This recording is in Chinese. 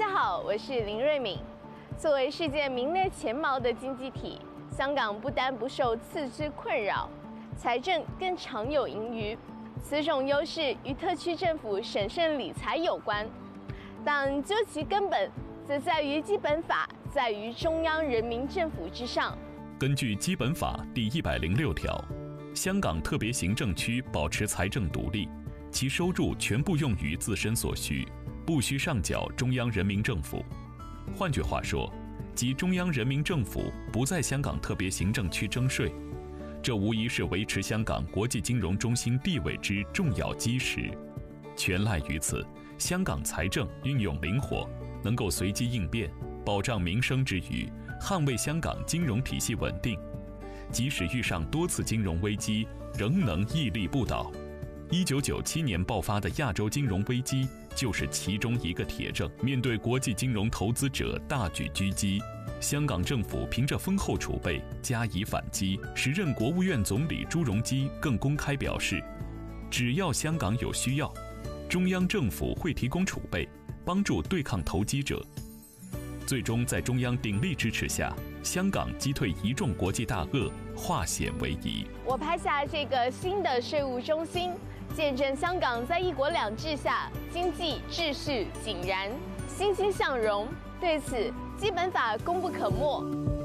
大家好我是林瑞敏。作为世界名列前茅的经济体，香港不单不受次之困扰，财政更常有盈余。此种优势与特区政府审慎理财有关，但究其根本，则在于基本法在于中央人民政府之上。根据基本法第一百零六条，香港特别行政区保持财政独立，其收入全部用于自身所需，不需上缴中央人民政府。换句话说，即中央人民政府不在香港特别行政区征税。这无疑是维持香港国际金融中心地位之重要基石。全赖于此，香港财政运用灵活，能够随机应变，保障民生之余，捍卫香港金融体系稳定。即使遇上多次金融危机，仍能屹立不倒。一九九七年爆发的亚洲金融危机就是其中一个铁证。面对国际金融投资者大举狙击。香港政府凭着丰厚储备加以反击。时任国务院总理朱镕基更公开表示，只要香港有需要，中央政府会提供储备，帮助对抗投机者。最终在中央鼎力支持下，香港击退一众国际大鳄，化险为夷。我拍下这个新的税务中心，见证香港在一国两制下经济秩序井然、欣欣向荣。对此。基本法功不可没。